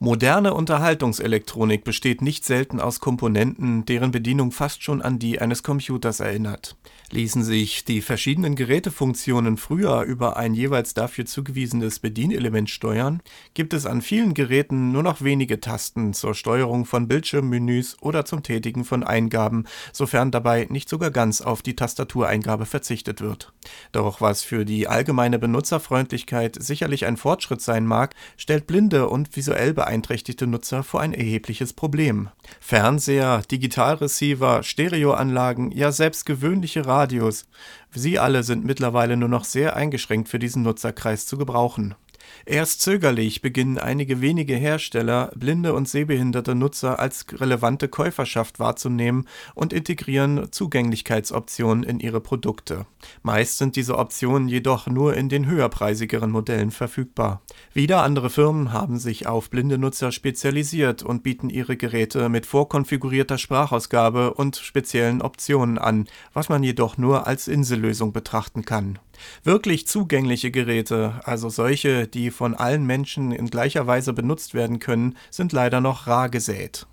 Moderne Unterhaltungselektronik besteht nicht selten aus Komponenten, deren Bedienung fast schon an die eines Computers erinnert. Ließen sich die verschiedenen Gerätefunktionen früher über ein jeweils dafür zugewiesenes Bedienelement steuern, gibt es an vielen Geräten nur noch wenige Tasten zur Steuerung von Bildschirmmenüs oder zum Tätigen von Eingaben, sofern dabei nicht sogar ganz auf die Tastatureingabe verzichtet wird. Doch was für die allgemeine Benutzerfreundlichkeit sicherlich ein Fortschritt sein mag, stellt blinde und visuell beeinträchtigte Nutzer vor ein erhebliches Problem. Fernseher, Digitalreceiver, Stereoanlagen, ja selbst gewöhnliche Radios, sie alle sind mittlerweile nur noch sehr eingeschränkt für diesen Nutzerkreis zu gebrauchen. Erst zögerlich beginnen einige wenige Hersteller, blinde und sehbehinderte Nutzer als relevante Käuferschaft wahrzunehmen und integrieren Zugänglichkeitsoptionen in ihre Produkte. Meist sind diese Optionen jedoch nur in den höherpreisigeren Modellen verfügbar. Wieder andere Firmen haben sich auf blinde Nutzer spezialisiert und bieten ihre Geräte mit vorkonfigurierter Sprachausgabe und speziellen Optionen an, was man jedoch nur als Insellösung betrachten kann. Wirklich zugängliche Geräte, also solche, die von allen Menschen in gleicher Weise benutzt werden können, sind leider noch rar gesät.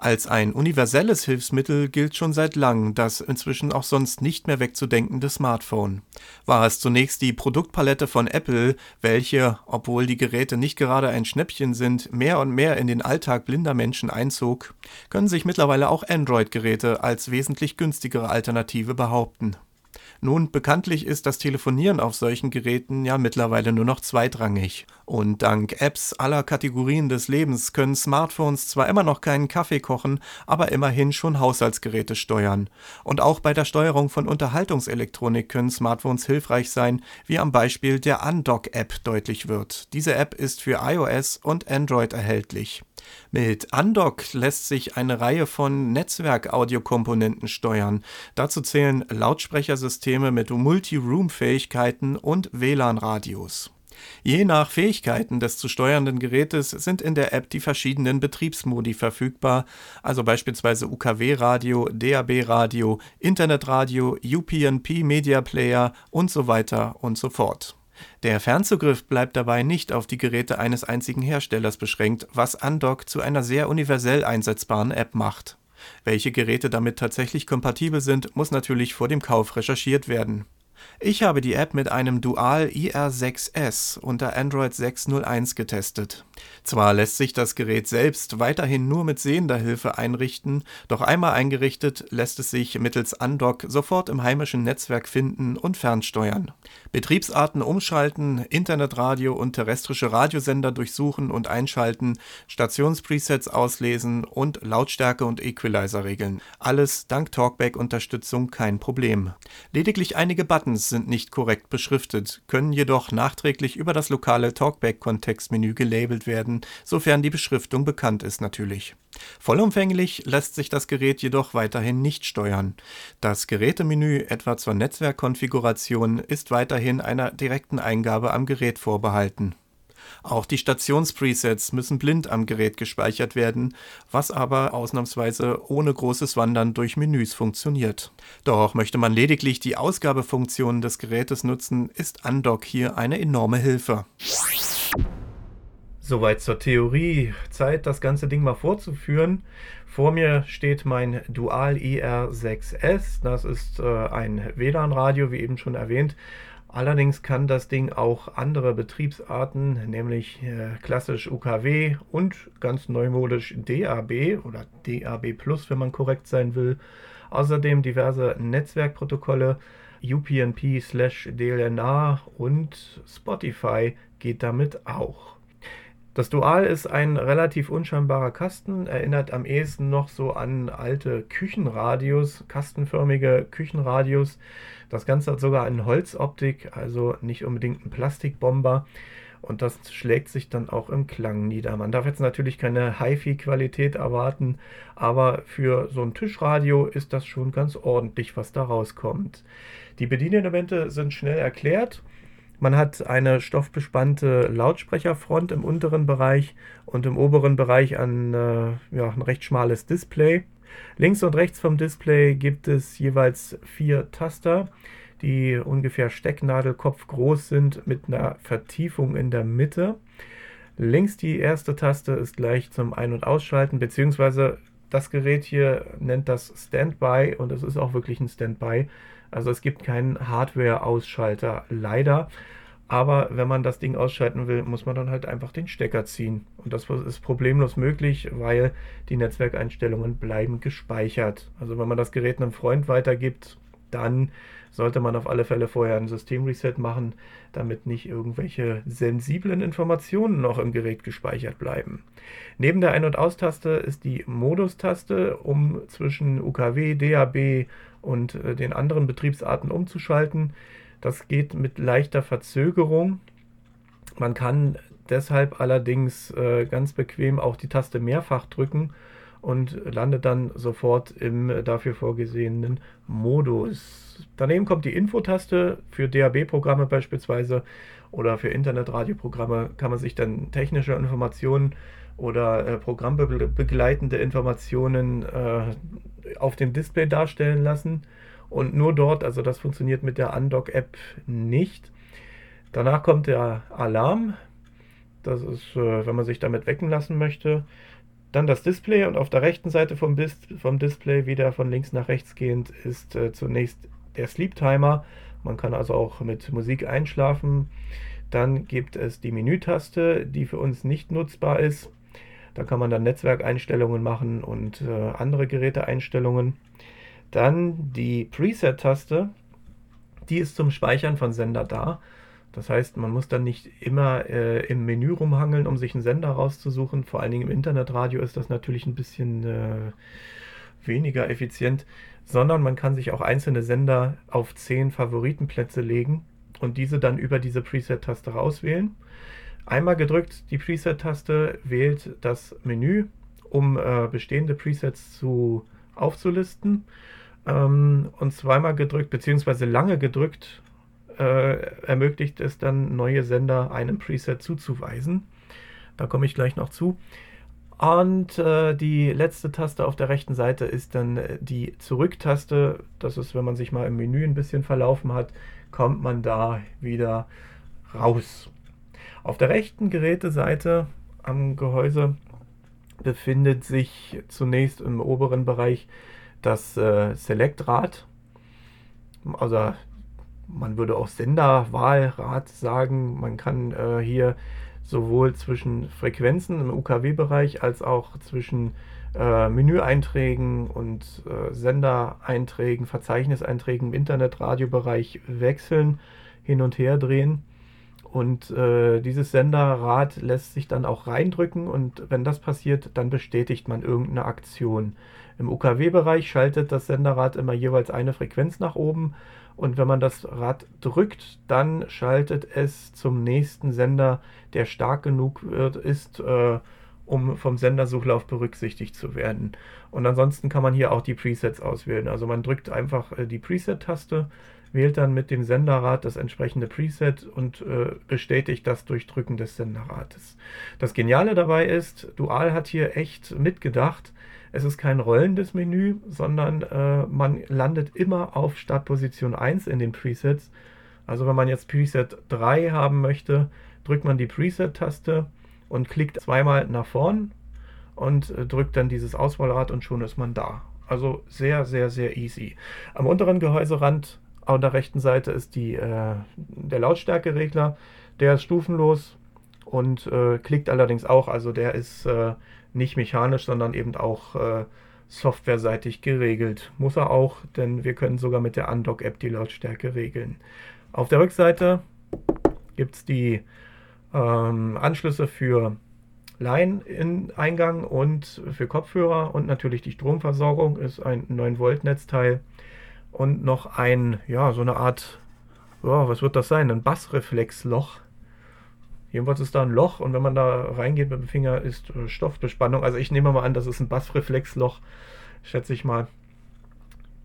Als ein universelles Hilfsmittel gilt schon seit langem das inzwischen auch sonst nicht mehr wegzudenkende Smartphone. War es zunächst die Produktpalette von Apple, welche, obwohl die Geräte nicht gerade ein Schnäppchen sind, mehr und mehr in den Alltag blinder Menschen einzog, können sich mittlerweile auch Android-Geräte als wesentlich günstigere Alternative behaupten. Nun, bekanntlich ist das Telefonieren auf solchen Geräten ja mittlerweile nur noch zweitrangig. Und dank Apps aller Kategorien des Lebens können Smartphones zwar immer noch keinen Kaffee kochen, aber immerhin schon Haushaltsgeräte steuern. Und auch bei der Steuerung von Unterhaltungselektronik können Smartphones hilfreich sein, wie am Beispiel der Undock-App deutlich wird. Diese App ist für iOS und Android erhältlich. Mit Undock lässt sich eine Reihe von Netzwerk-Audiokomponenten steuern. Dazu zählen Lautsprechersysteme mit Multi-Room-Fähigkeiten und WLAN-Radios. Je nach Fähigkeiten des zu steuernden Gerätes sind in der App die verschiedenen Betriebsmodi verfügbar, also beispielsweise UKW-Radio, DAB-Radio, Internetradio, UPnP Media Player und so weiter und so fort. Der Fernzugriff bleibt dabei nicht auf die Geräte eines einzigen Herstellers beschränkt, was Undock zu einer sehr universell einsetzbaren App macht. Welche Geräte damit tatsächlich kompatibel sind, muss natürlich vor dem Kauf recherchiert werden ich habe die App mit einem Dual IR6S unter Android 6.01 getestet. Zwar lässt sich das Gerät selbst weiterhin nur mit sehender Hilfe einrichten, doch einmal eingerichtet lässt es sich mittels Undock sofort im heimischen Netzwerk finden und fernsteuern. Betriebsarten umschalten, Internetradio und terrestrische Radiosender durchsuchen und einschalten, Stationspresets auslesen und Lautstärke und Equalizer regeln. Alles dank Talkback-Unterstützung kein Problem. Lediglich einige Buttons sind nicht korrekt beschriftet, können jedoch nachträglich über das lokale Talkback-Kontextmenü gelabelt werden, sofern die Beschriftung bekannt ist natürlich. Vollumfänglich lässt sich das Gerät jedoch weiterhin nicht steuern. Das Gerätemenü etwa zur Netzwerkkonfiguration ist weiterhin einer direkten Eingabe am Gerät vorbehalten. Auch die Stationspresets müssen blind am Gerät gespeichert werden, was aber ausnahmsweise ohne großes Wandern durch Menüs funktioniert. Doch möchte man lediglich die Ausgabefunktionen des Gerätes nutzen, ist Undock hier eine enorme Hilfe. Soweit zur Theorie. Zeit, das ganze Ding mal vorzuführen. Vor mir steht mein Dual IR6S. Das ist äh, ein WLAN-Radio, wie eben schon erwähnt. Allerdings kann das Ding auch andere Betriebsarten, nämlich äh, klassisch UKW und ganz neumodisch DAB oder DAB Plus, wenn man korrekt sein will. Außerdem diverse Netzwerkprotokolle, UPnP slash DLNA und Spotify geht damit auch. Das Dual ist ein relativ unscheinbarer Kasten, erinnert am ehesten noch so an alte Küchenradios, kastenförmige Küchenradios. Das Ganze hat sogar eine Holzoptik, also nicht unbedingt ein Plastikbomber. Und das schlägt sich dann auch im Klang nieder. Man darf jetzt natürlich keine HiFi-Qualität erwarten, aber für so ein Tischradio ist das schon ganz ordentlich, was da rauskommt. Die Bedienelemente sind schnell erklärt. Man hat eine stoffbespannte Lautsprecherfront im unteren Bereich und im oberen Bereich ein, äh, ja, ein recht schmales Display. Links und rechts vom Display gibt es jeweils vier Taster, die ungefähr Stecknadelkopf groß sind mit einer Vertiefung in der Mitte. Links die erste Taste ist gleich zum Ein- und Ausschalten, beziehungsweise das Gerät hier nennt das Standby und es ist auch wirklich ein Standby. Also es gibt keinen Hardware-Ausschalter, leider. Aber wenn man das Ding ausschalten will, muss man dann halt einfach den Stecker ziehen. Und das ist problemlos möglich, weil die Netzwerkeinstellungen bleiben gespeichert. Also wenn man das Gerät einem Freund weitergibt, dann sollte man auf alle Fälle vorher ein Systemreset machen, damit nicht irgendwelche sensiblen Informationen noch im Gerät gespeichert bleiben. Neben der Ein- und Austaste ist die Modus-Taste, um zwischen UKW, DAB und äh, den anderen Betriebsarten umzuschalten. Das geht mit leichter Verzögerung. Man kann deshalb allerdings äh, ganz bequem auch die Taste mehrfach drücken und landet dann sofort im dafür vorgesehenen Modus. Daneben kommt die Infotaste für DAB-Programme beispielsweise oder für Internetradioprogramme kann man sich dann technische Informationen oder äh, programmbegleitende Informationen äh, auf dem Display darstellen lassen und nur dort, also das funktioniert mit der Undock-App nicht. Danach kommt der Alarm. Das ist, äh, wenn man sich damit wecken lassen möchte. Dann das Display und auf der rechten Seite vom, Dis vom Display, wieder von links nach rechts gehend, ist äh, zunächst der Sleep Timer. Man kann also auch mit Musik einschlafen. Dann gibt es die Menütaste, die für uns nicht nutzbar ist. Da kann man dann Netzwerkeinstellungen machen und äh, andere Geräteeinstellungen. Dann die Preset-Taste, die ist zum Speichern von Sender da. Das heißt, man muss dann nicht immer äh, im Menü rumhangeln, um sich einen Sender rauszusuchen. Vor allen Dingen im Internetradio ist das natürlich ein bisschen äh, weniger effizient, sondern man kann sich auch einzelne Sender auf zehn Favoritenplätze legen und diese dann über diese Preset-Taste rauswählen. Einmal gedrückt die Preset-Taste wählt das Menü, um äh, bestehende Presets zu aufzulisten ähm, und zweimal gedrückt, beziehungsweise lange gedrückt, äh, ermöglicht es dann, neue Sender einem Preset zuzuweisen. Da komme ich gleich noch zu. Und äh, die letzte Taste auf der rechten Seite ist dann äh, die Zurück-Taste. Das ist, wenn man sich mal im Menü ein bisschen verlaufen hat, kommt man da wieder raus. Auf der rechten Geräteseite am Gehäuse befindet sich zunächst im oberen Bereich das äh, Select-Rad. Also man würde auch Senderwahlrad sagen. Man kann äh, hier sowohl zwischen Frequenzen im UKW-Bereich als auch zwischen äh, Menüeinträgen und äh, Sendereinträgen, Verzeichniseinträgen im Internetradiobereich wechseln, hin und her drehen. Und äh, dieses Senderrad lässt sich dann auch reindrücken und wenn das passiert, dann bestätigt man irgendeine Aktion. Im UKW-Bereich schaltet das Senderrad immer jeweils eine Frequenz nach oben und wenn man das Rad drückt, dann schaltet es zum nächsten Sender, der stark genug wird, ist, äh, um vom Sendersuchlauf berücksichtigt zu werden. Und ansonsten kann man hier auch die Presets auswählen. Also man drückt einfach äh, die Preset-Taste wählt dann mit dem Senderrad das entsprechende Preset und äh, bestätigt das durch Drücken des Senderrates. Das Geniale dabei ist, Dual hat hier echt mitgedacht. Es ist kein rollendes Menü, sondern äh, man landet immer auf Startposition 1 in den Presets. Also wenn man jetzt Preset 3 haben möchte, drückt man die Preset-Taste und klickt zweimal nach vorn und äh, drückt dann dieses Auswahlrad und schon ist man da. Also sehr, sehr, sehr easy. Am unteren Gehäuserand an der rechten Seite ist die, äh, der Lautstärkeregler. Der ist stufenlos und äh, klickt allerdings auch. Also der ist äh, nicht mechanisch, sondern eben auch äh, softwareseitig geregelt. Muss er auch, denn wir können sogar mit der Undock-App die Lautstärke regeln. Auf der Rückseite gibt es die ähm, Anschlüsse für Line-Eingang und für Kopfhörer und natürlich die Stromversorgung ist ein 9-Volt-Netzteil und noch ein, ja, so eine Art, ja, was wird das sein? Ein Bassreflexloch. Jedenfalls ist da ein Loch und wenn man da reingeht mit dem Finger, ist äh, Stoffbespannung. Also ich nehme mal an, das ist ein Bassreflexloch, schätze ich mal.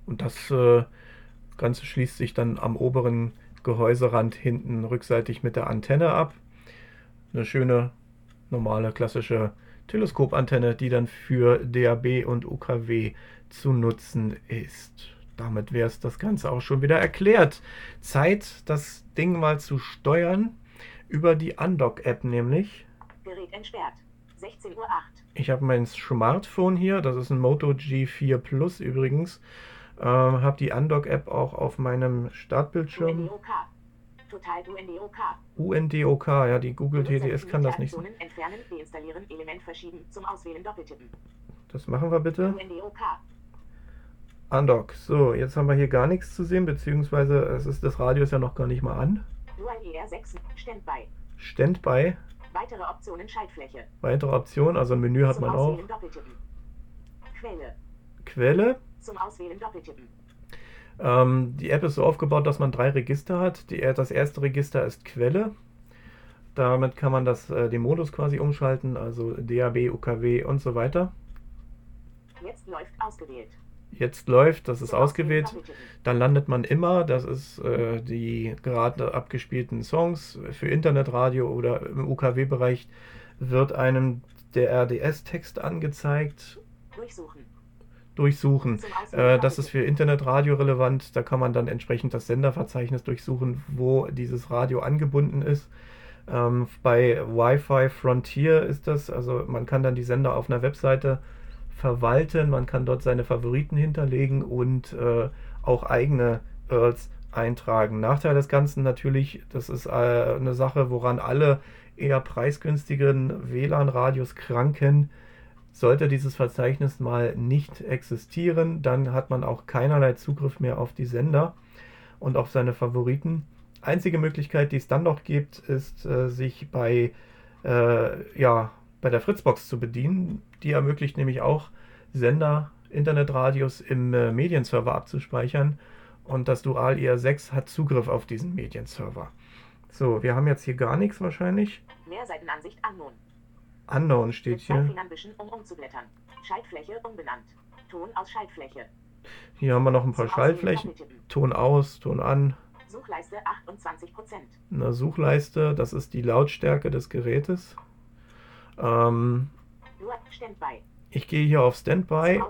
Und das äh, Ganze schließt sich dann am oberen Gehäuserand hinten rückseitig mit der Antenne ab. Eine schöne, normale, klassische Teleskopantenne, die dann für DAB und UKW zu nutzen ist. Damit wäre es das Ganze auch schon wieder erklärt. Zeit, das Ding mal zu steuern über die Undock-App nämlich. Gerät entsperrt. 16.08 Uhr. Ich habe mein Smartphone hier, das ist ein Moto G4 Plus übrigens. Ähm, habe die Undock-App auch auf meinem Startbildschirm. UNDOK. Total UNDOK. UNDOK, ja, die Google TTS kann das nicht. Entfernen, deinstallieren, Element verschieben, zum Auswählen doppeltippen. Das machen wir bitte. UNDOK. Undock. So, jetzt haben wir hier gar nichts zu sehen, beziehungsweise es ist das Radio ist ja noch gar nicht mal an. Dual ER6. Standby. Standby. Weitere Optionen Schaltfläche. Weitere Optionen, also ein Menü hat Zum man auch. Auswählen. Quelle. Quelle. Zum Auswählen doppeltippen. Ähm, die App ist so aufgebaut, dass man drei Register hat. Die, das erste Register ist Quelle. Damit kann man das, äh, den Modus quasi umschalten, also DAB, UKW und so weiter. Jetzt läuft ausgewählt. Jetzt läuft, das ist ausgewählt. Dann landet man immer, das ist äh, die gerade abgespielten Songs für Internetradio oder im UKW-Bereich wird einem der RDS-Text angezeigt. Durchsuchen. Durchsuchen. Äh, das ist für Internetradio relevant. Da kann man dann entsprechend das Senderverzeichnis durchsuchen, wo dieses Radio angebunden ist. Ähm, bei Wi-Fi Frontier ist das, also man kann dann die Sender auf einer Webseite verwalten, man kann dort seine Favoriten hinterlegen und äh, auch eigene URLs eintragen. Nachteil des Ganzen natürlich, das ist äh, eine Sache, woran alle eher preisgünstigen WLAN-Radios kranken. Sollte dieses Verzeichnis mal nicht existieren, dann hat man auch keinerlei Zugriff mehr auf die Sender und auf seine Favoriten. Einzige Möglichkeit, die es dann noch gibt, ist, äh, sich bei, äh, ja, bei der Fritzbox zu bedienen. Die ermöglicht nämlich auch Sender, Internetradios im äh, Medienserver abzuspeichern. Und das Dual ER6 hat Zugriff auf diesen Medienserver. So, wir haben jetzt hier gar nichts wahrscheinlich. Mehrseitenansicht Unknown. Unknown steht hier. Um umzublättern. Schaltfläche umbenannt. Ton aus Schaltfläche. Hier haben wir noch ein paar Zum Schaltflächen. Ton aus, Ton an. Suchleiste 28%. Eine Suchleiste, das ist die Lautstärke des Gerätes. Ähm. Ich gehe hier auf Standby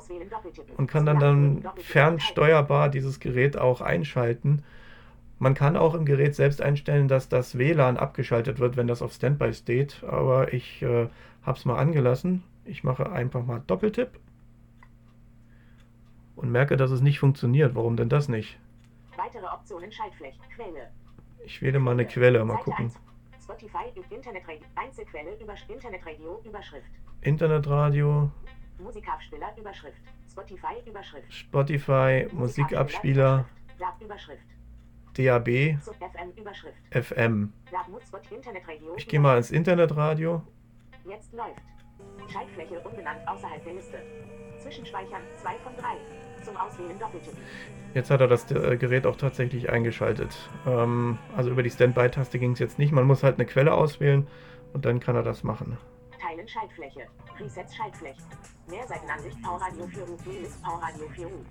und kann dann, dann fernsteuerbar dieses Gerät auch einschalten. Man kann auch im Gerät selbst einstellen, dass das WLAN abgeschaltet wird, wenn das auf Standby steht. Aber ich äh, habe es mal angelassen. Ich mache einfach mal Doppeltipp und merke, dass es nicht funktioniert. Warum denn das nicht? Weitere Optionen Schaltfläche. Quelle. Ich wähle mal eine Quelle, mal gucken. 1. Spotify, Internetradio, Einzelquelle, über Internetradio, Überschrift. Internetradio, Musikabspieler, Überschrift. Spotify, Überschrift. Spotify, Musikabspieler, Überschrift. DAB, FM, Überschrift. FM. Ich gehe mal ins Internetradio. Jetzt läuft. Schaltfläche umbenannt außerhalb der Liste. Zwischenspeichern 2 von 3. Zum Auswählen doppeltippen. Jetzt hat er das äh, Gerät auch tatsächlich eingeschaltet. Ähm, also über die Standby-Taste ging es jetzt nicht. Man muss halt eine Quelle auswählen und dann kann er das machen. Teilen Schaltfläche. Presets Schaltfläche. Mehrseitenansicht Powerradio 4 U. Playlist Powerradio 4 U.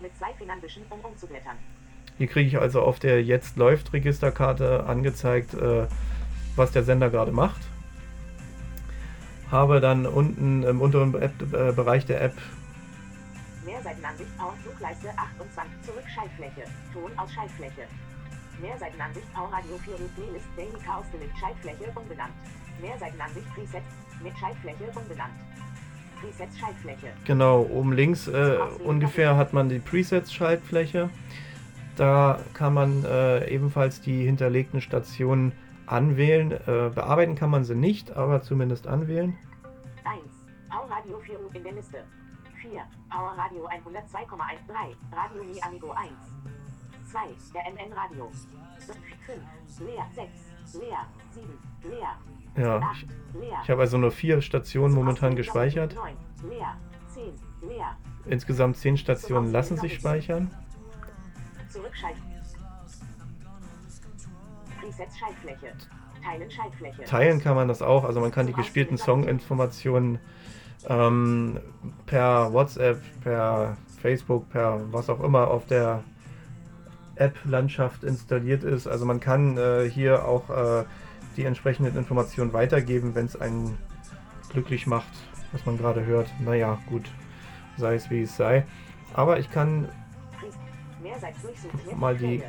Mit zwei Fingern wischen, um umzublättern. Hier kriege ich also auf der Jetzt läuft Registerkarte angezeigt, äh, was der Sender gerade macht. Habe dann unten im unteren App, äh, Bereich der App Mehrseitenansicht Power Suchleiste 28 zurück Schaltfläche. Ton aus Schaltfläche. Mehrseitenansicht Powerradio 4 U. Playlist Daily Chaos Delete Schaltfläche umbenannt. Mehrseitenansicht Presets mit Schaltfläche umbenannt. Presets Schaltfläche. Genau, oben links äh, ungefähr hat man die Presets-Schaltfläche. Da kann man äh, ebenfalls die hinterlegten Stationen anwählen. Äh, bearbeiten kann man sie nicht, aber zumindest anwählen. 1. Powerradio 4 U in der Liste. 4. Powerradio 102,13. Radio Mi Amigo 1. 2. Der MN Radio. 5. Leer 6. Leer 7. Leer Ja, 8. ich, Leer. ich habe also nur vier Stationen momentan gespeichert. doppeltippen 9. Leer 10. Leer. Insgesamt zehn Stationen lassen sich speichern. Zurückschalten. Presets Schaltfläche. Teilen Schaltfläche. Teilen kann man das auch, also man kann die gespielten Songinformationen ähm, per WhatsApp, per Facebook, per was auch immer auf der App-Landschaft installiert ist. Also man kann äh, hier auch äh, die entsprechenden Informationen weitergeben, wenn es einen glücklich macht, was man gerade hört. Naja, gut, sei es wie es sei. Aber ich kann mal die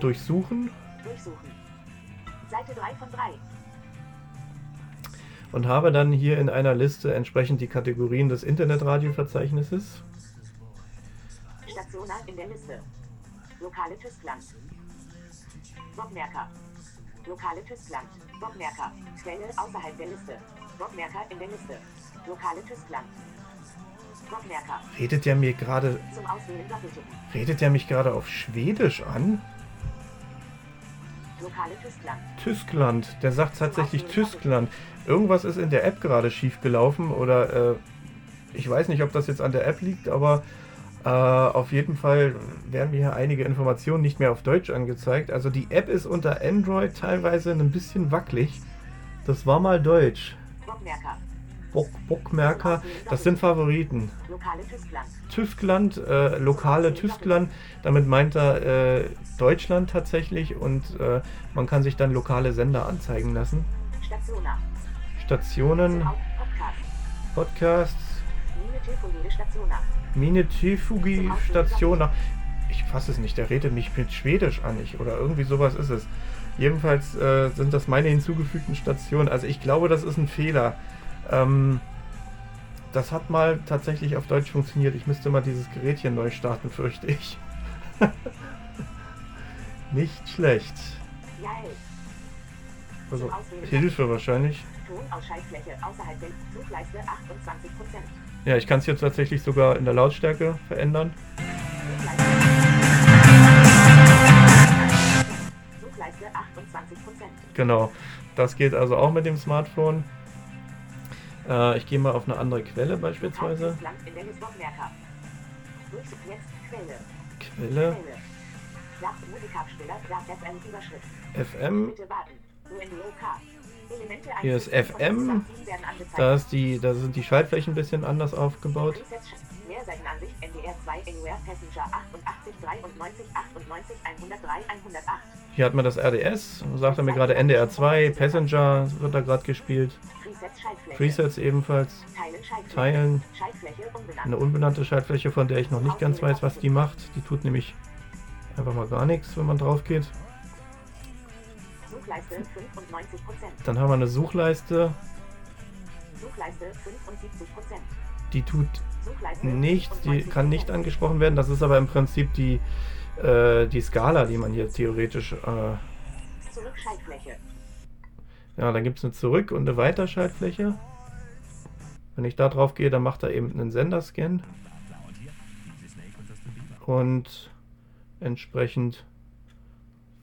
durchsuchen. Durchsuchen. Seite 3 von 3. Und habe dann hier in einer Liste entsprechend die Kategorien des Internetradioverzeichnisses. Station in der Liste. Lokale Tyskland. Bockmerker. Lokale Tyskland. Bockmerker. Quelle außerhalb der Liste. Bockmerker in der Liste. Lokale Tyskland. Bockmerker. Redet der mir gerade. Redet der mich gerade auf Schwedisch an? Lokale Tyskland. Tyskland. Der sagt tatsächlich Tyskland. Irgendwas ist in der App gerade schief gelaufen oder äh, ich weiß nicht, ob das jetzt an der App liegt, aber äh, auf jeden Fall werden mir hier einige Informationen nicht mehr auf Deutsch angezeigt. Also die App ist unter Android teilweise ein bisschen wackelig. Das war mal Deutsch. Bockmerker. Bock, Bockmerker, das sind Favoriten. Tyskland, äh, lokale Tyskland, damit meint er äh, Deutschland tatsächlich und äh, man kann sich dann lokale Sender anzeigen lassen. Stationen. Podcasts. Mine Tifugi Station. Ich fasse es nicht, der redet mich mit Schwedisch an. Ich, oder irgendwie sowas ist es. Jedenfalls äh, sind das meine hinzugefügten Stationen. Also ich glaube, das ist ein Fehler. Ähm, das hat mal tatsächlich auf Deutsch funktioniert. Ich müsste mal dieses Gerät hier neu starten, fürchte ich. Nicht schlecht. Also Hilfe wahrscheinlich. Ja, ich kann es jetzt tatsächlich sogar in der Lautstärke verändern. Genau, das geht also auch mit dem Smartphone. Äh, ich gehe mal auf eine andere Quelle beispielsweise. Quelle. FM. Hier ist FM. Da, ist die, da sind die Schaltflächen ein bisschen anders aufgebaut. Hier hat man das RDS, sagt er mir gerade NDR 2, Passenger wird da gerade gespielt. Presets ebenfalls. Teilen. Eine unbenannte Schaltfläche, von der ich noch nicht ganz weiß, was die macht. Die tut nämlich einfach mal gar nichts, wenn man drauf geht. Dann haben wir eine Suchleiste. Die tut nichts, die kann nicht angesprochen werden. Das ist aber im Prinzip die, äh, die Skala, die man hier theoretisch. Äh, ja, dann gibt es eine Zurück- und eine Weiterschaltfläche. Wenn ich da drauf gehe, dann macht er eben einen Senderscan. Und entsprechend,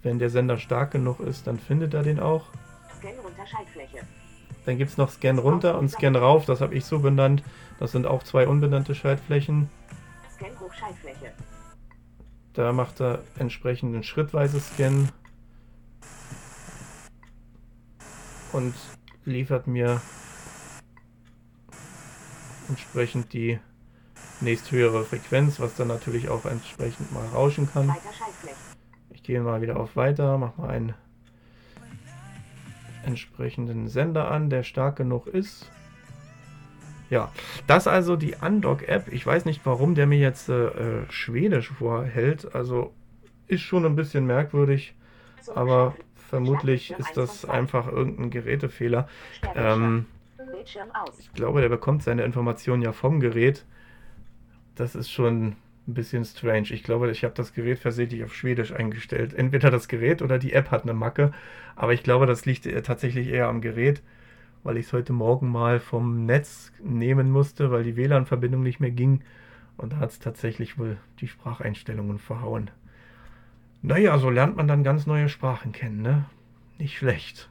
wenn der Sender stark genug ist, dann findet er den auch. Scan runter Schaltfläche. Dann gibt es noch Scan runter und Scan rauf, das habe ich so benannt. Das sind auch zwei unbenannte Schaltflächen. Scan hoch Schaltfläche. Da macht er entsprechend einen schrittweise Scan und liefert mir entsprechend die nächsthöhere Frequenz, was dann natürlich auch entsprechend mal rauschen kann. Ich gehe mal wieder auf Weiter, mache mal einen entsprechenden Sender an, der stark genug ist. Ja, das also die Undock-App. Ich weiß nicht, warum der mir jetzt äh, Schwedisch vorhält. Also ist schon ein bisschen merkwürdig, aber vermutlich ist das einfach irgendein Gerätefehler. Ähm, ich glaube, der bekommt seine Informationen ja vom Gerät. Das ist schon ein bisschen strange. Ich glaube, ich habe das Gerät versehentlich auf Schwedisch eingestellt. Entweder das Gerät oder die App hat eine Macke. Aber ich glaube, das liegt tatsächlich eher am Gerät, weil ich es heute Morgen mal vom Netz nehmen musste, weil die WLAN-Verbindung nicht mehr ging. Und da hat es tatsächlich wohl die Spracheinstellungen verhauen. Naja, so lernt man dann ganz neue Sprachen kennen, ne? Nicht schlecht.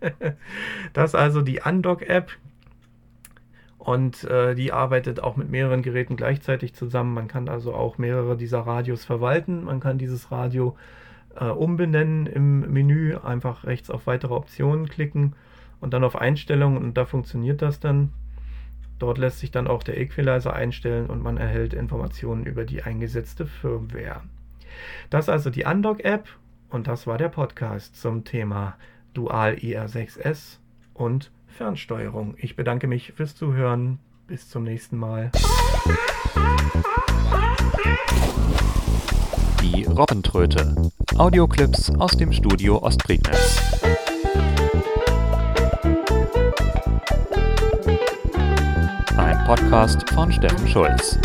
das ist also die Undock-App. Und äh, die arbeitet auch mit mehreren Geräten gleichzeitig zusammen. Man kann also auch mehrere dieser Radios verwalten. Man kann dieses Radio äh, umbenennen im Menü. Einfach rechts auf weitere Optionen klicken und dann auf Einstellungen und da funktioniert das dann. Dort lässt sich dann auch der Equalizer einstellen und man erhält Informationen über die eingesetzte Firmware. Das also die Undock-App und das war der Podcast zum Thema Dual IR6S und Fernsteuerung. Ich bedanke mich fürs Zuhören. Bis zum nächsten Mal. Die Robbentröte. Audioclips aus dem Studio Ostprignitz. Ein Podcast von Steffen Schulz.